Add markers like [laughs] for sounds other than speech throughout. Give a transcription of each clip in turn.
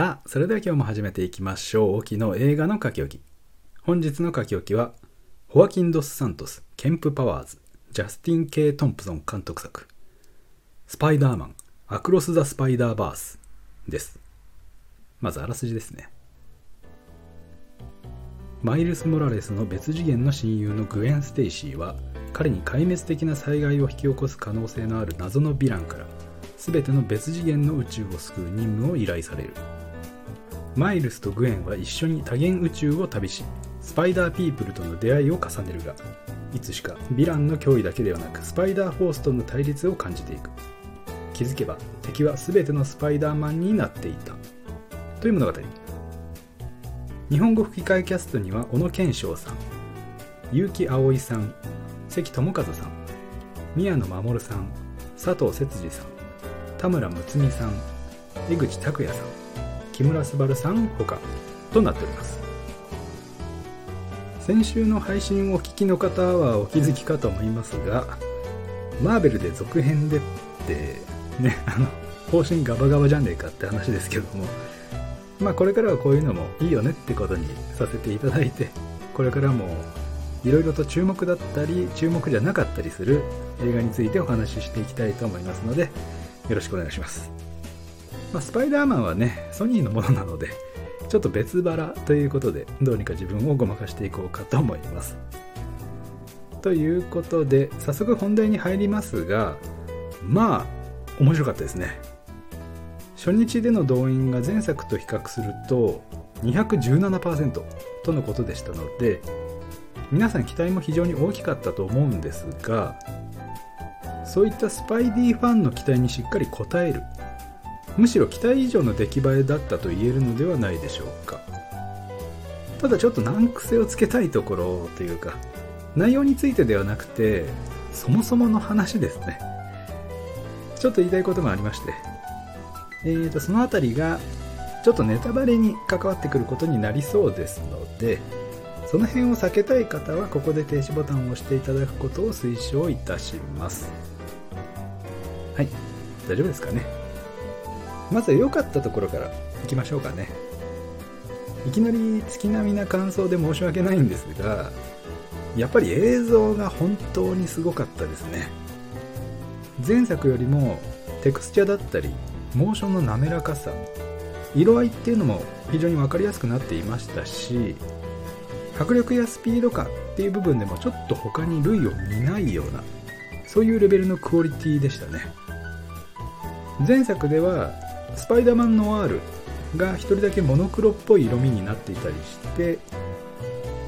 さあ、それでは今日も始めていきましょう。沖の映画の書き置き。本日の書き置きは、ホアキン・ドス・サントス、ケンプ・パワーズ、ジャスティン・ケイ・トンプソン監督作、スパイダーマン、アクロス・ザ・スパイダーバースです。まずあらすじですね。マイルス・モラレスの別次元の親友のグウェン・ステイシーは、彼に壊滅的な災害を引き起こす可能性のある謎のヴィランから、全ての別次元の宇宙を救う任務を依頼される。マイルスとグエンは一緒に多元宇宙を旅しスパイダーピープルとの出会いを重ねるがいつしかヴィランの脅威だけではなくスパイダーフォースとの対立を感じていく。気づけば敵は全てのスパイダーマンになっていた。という物語。日本語吹き替えキャストには小野賢章さん結城葵さん関智一さん宮野守さん佐藤節次さん田村睦美さん江口拓也さん。木村昴さんほかとなっております。先週の配信をお聞きの方はお気づきかと思いますがマーベルで続編でってねあの方針ガバガバじゃねえかって話ですけどもまあこれからはこういうのもいいよねってことにさせていただいてこれからもいろいろと注目だったり注目じゃなかったりする映画についてお話ししていきたいと思いますのでよろしくお願いします。まあ、スパイダーマンはね、ソニーのものなので、ちょっと別腹ということで、どうにか自分をごまかしていこうかと思います。ということで、早速本題に入りますが、まあ、面白かったですね。初日での動員が前作と比較すると217%とのことでしたので皆さん期待も非常に大きかったと思うんですがそういったスパイディファンの期待にしっかり応えるむしろ期待以上の出来栄えだったと言えるのではないでしょうか。ただちょっと難癖をつけたいところというか内容についてではなくてそもそもの話ですね。ちょっと言いたいことがありまして。えーとその辺りがちょっとネタバレに関わってくることになりそうですのでその辺を避けたい方はここで停止ボタンを押していただくことを推奨いたします。はい。大丈夫ですかね？まずは良かったところからいきましょうかね。いきなり月並みな感想で申し訳ないんですがやっぱり映像が本当にすごかったですね。前作よりもテクスチャだったりモーションの滑らかさ色合いっていうのも非常に分かりやすくなっていましたし迫力やスピード感っていう部分でもちょっと他に類を見ないようなそういうレベルのクオリティでしたね。前作ではスパイダーマンノワールが一人だけモノクロっぽい色味になっていたりして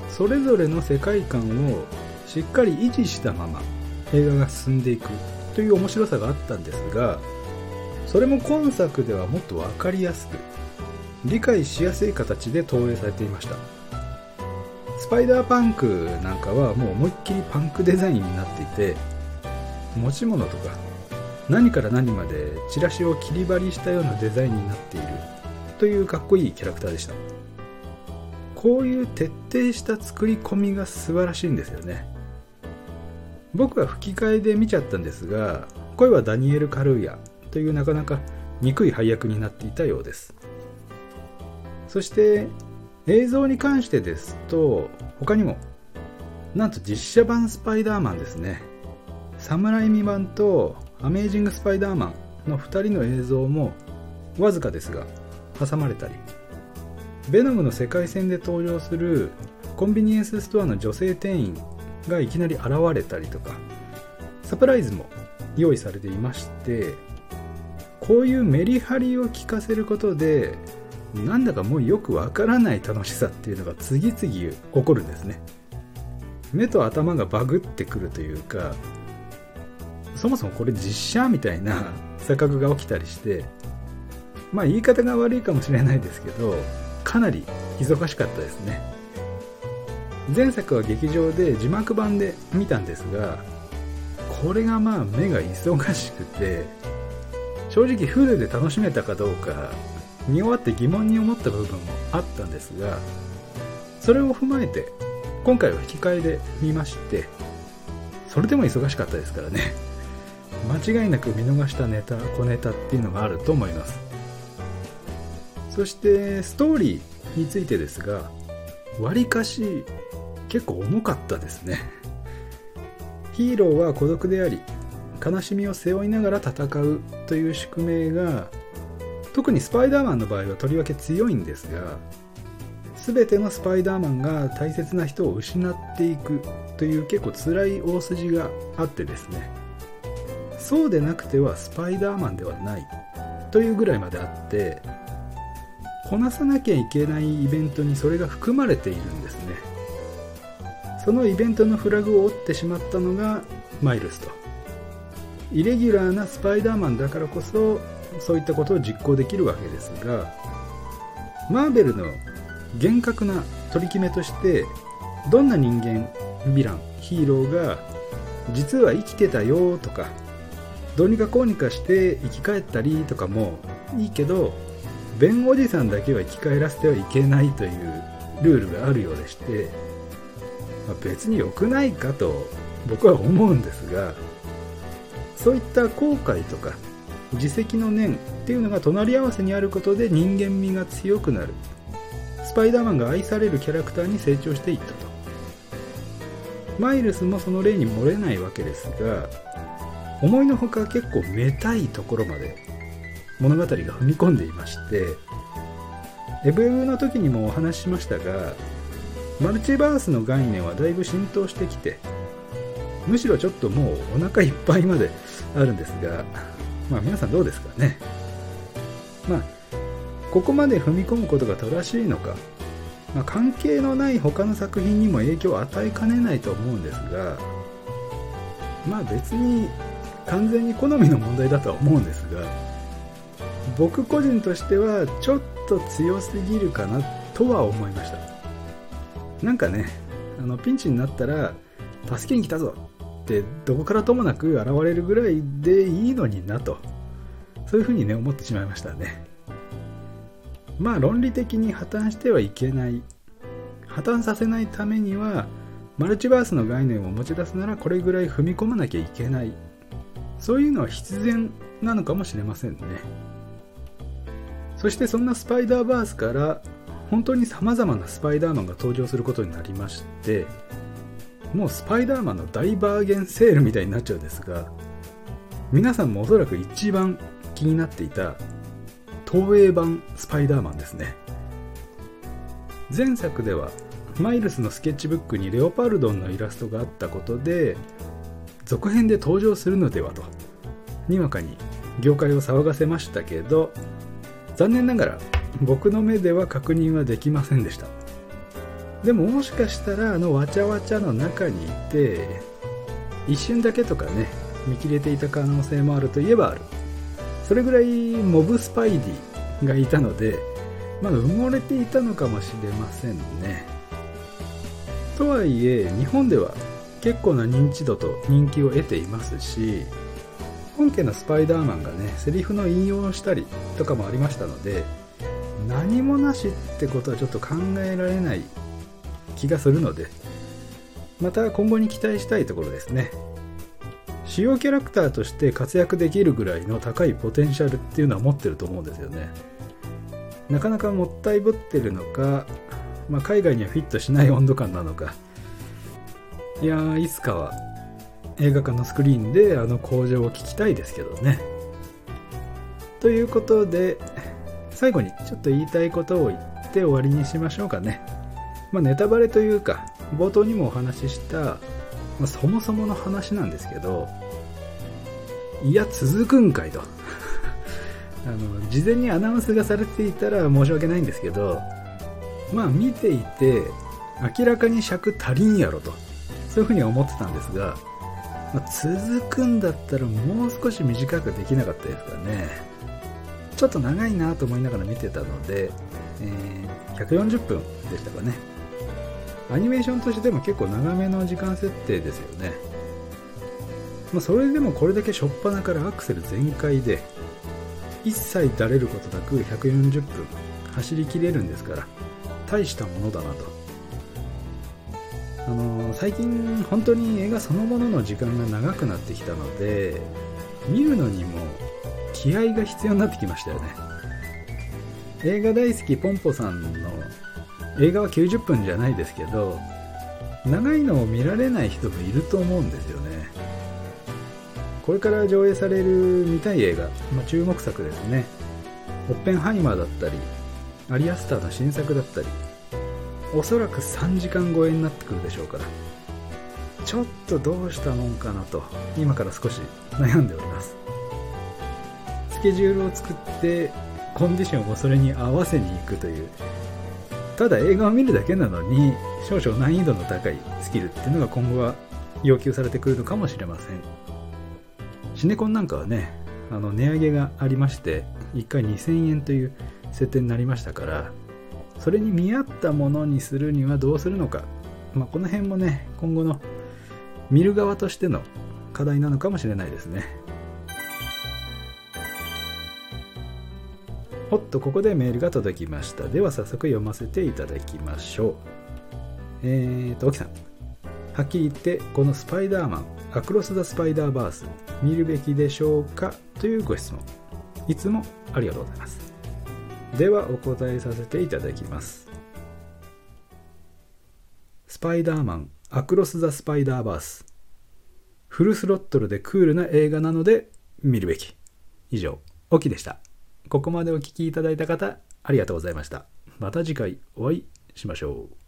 それぞれの世界観をしっかり維持したまま映画が進んでいくという面白さがあったんですがそれも今作ではもっと分かりやすく理解しやすい形で投影されていました。スパイダーパンクなんかはもう思いっきりパンクデザインになっていて持ち物とか何から何までチラシを切り張りしたようなデザインになっているというかっこいいキャラクターでした。こういう徹底した作り込みが素晴らしいんですよね。僕は吹き替えで見ちゃったんですが声はダニエル・カルーヤというなかなか憎い配役になっていたようです。そして映像に関してですと他にもなんと実写版スパイダーマンですね。サムライミ版とアメージング・スパイダーマンの2人の映像もわずかですが挟まれたり。ベノムの世界線で登場するコンビニエンスストアの女性店員がいきなり現れたりとかサプライズも用意されていましてこういうメリハリを効かせることでなんだかもうよくわからない楽しさっていうのが次々起こるんですね。目と頭がバグってくるというかそもそもこれ実写みたいな [laughs] 錯覚が起きたりしてまあ言い方が悪いかもしれないですけどかなり忙しかったですね。前作は劇場で字幕版で見たんですがこれがまあ目が忙しくて正直フルで楽しめたかどうか見終わって疑問に思った部分もあったんですがそれを踏まえて今回は吹き替えで見ましてそれでも忙しかったですからね。間違いなく見逃したネタ小ネタっていうのがあると思います。そしてストーリーについてですがわりかし結構重かったですね。ヒーローは孤独であり悲しみを背負いながら戦うという宿命が特にスパイダーマンの場合はとりわけ強いんですが全てのスパイダーマンが大切な人を失っていくという結構辛い大筋があってですね。そうでなくてはスパイダーマンではないというぐらいまであってこなさなきゃいけないイベントにそれが含まれているんですね。そのイベントのフラグを折ってしまったのがマイルスと。イレギュラーなスパイダーマンだからこそそういったことを実行できるわけですがマーベルの厳格な取り決めとしてどんな人間ヴィランヒーローが実は生きてたよとかどうにかこうにかして生き返ったりとかもいいけどベンおじさんだけは生き返らせてはいけないというルールがあるようでして、まあ、別に良くないかと僕は思うんですがそういった後悔とか自責の念っていうのが隣り合わせにあることで人間味が強くなる。スパイダーマンが愛されるキャラクターに成長していったと。マイルスもその例に漏れないわけですが思いのほか結構めたいところまで物語が踏み込んでいましてエブエブの時にもお話ししましたがマルチバースの概念はだいぶ浸透してきてむしろちょっともうお腹いっぱいまであるんですがまあ皆さんどうですかね。まあここまで踏み込むことが正しいのか、まあ、関係のない他の作品にも影響を与えかねないと思うんですがまあ別に完全に好みの問題だとは思うんですが僕個人としてはちょっと強すぎるかなとは思いました。なんかねあのピンチになったら助けに来たぞってどこからともなく現れるぐらいでいいのになとそういうふうにね思ってしまいましたね。まあ論理的に破綻してはいけない破綻させないためにはマルチバースの概念を持ち出すならこれぐらい踏み込まなきゃいけない。そういうのは必然なのかもしれませんね。そしてそんなスパイダーバースから本当に様々なスパイダーマンが登場することになりましてもうスパイダーマンの大バーゲンセールみたいになっちゃうんですが皆さんもおそらく一番気になっていた東映版スパイダーマンですね。前作ではマイルスのスケッチブックにレオパルドンのイラストがあったことで続編で登場するのではと。にわかに業界を騒がせましたけど残念ながら僕の目では確認はできませんでした。でももしかしたらあのわちゃわちゃの中にいて一瞬だけとかね見切れていた可能性もあるといえばある。それぐらいモブスパイディがいたので、まあ、埋もれていたのかもしれませんね。とはいえ日本では結構な認知度と人気を得ていますし本家のスパイダーマンがねセリフの引用をしたりとかもありましたので何もなしってことはちょっと考えられない気がするのでまた今後に期待したいところですね。主要キャラクターとして活躍できるぐらいの高いポテンシャルっていうのは持ってると思うんですよね。なかなかもったいぶってるのか、まあ、海外にはフィットしない温度感なのかいやいつかは映画館のスクリーンであの工場を聞きたいですけどねということで最後にちょっと言いたいことを言って終わりにしましょうかねまあネタバレというか冒頭にもお話しした、まあ、そもそもの話なんですけどいや、続くんかいと。[laughs] あの、事前にアナウンスがされていたら申し訳ないんですけど、まあ見ていて、明らかに尺足りんやろと。そういうふうには思ってたんですが、まあ、続くんだったらもう少し短くできなかったですかね。ちょっと長いなと思いながら見てたので、えー、140分でしたかね。アニメーションとしても結構長めの時間設定ですよね。まあ、それでもこれだけ初っ端からアクセル全開で一切だれることなく140分走りきれるんですから大したものだなとあの、最近本当に映画そのものの時間が長くなってきたので見るのにも気合が必要になってきましたよね。映画大好きポンポさんの映画は90分じゃないですけど長いのを見られない人もいると思うんですよね。これから上映される見たい映画、まあ、注目作ですね。オッペンハイマーだったりアリアスターの新作だったり。おそらく3時間超えになってくるでしょうから。ちょっとどうしたもんかなと今から少し悩んでおります。スケジュールを作ってコンディションをそれに合わせに行くという。ただ映画を見るだけなのに少々難易度の高いスキルっていうのが今後は要求されてくるのかもしれません。シネコンなんかはねあの値上げがありまして1回2000円という設定になりましたからそれに見合ったものにするにはどうするのか、まあ、この辺もね今後の見る側としての課題なのかもしれないですね。おっとここでメールが届きました。では早速読ませていただきましょう。えーと沖さん。はっきり言ってこのスパイダーマンアクロス・ザ・スパイダーバース見るべきでしょうか？というご質問。いつもありがとうございます。ではお答えさせていただきます。スパイダーマンアクロス・ザ・スパイダーバース。フルスロットルでクールな映画なので見るべき。以上オキでした。ここまでお聴きいただいた方ありがとうございました。また次回お会いしましょう。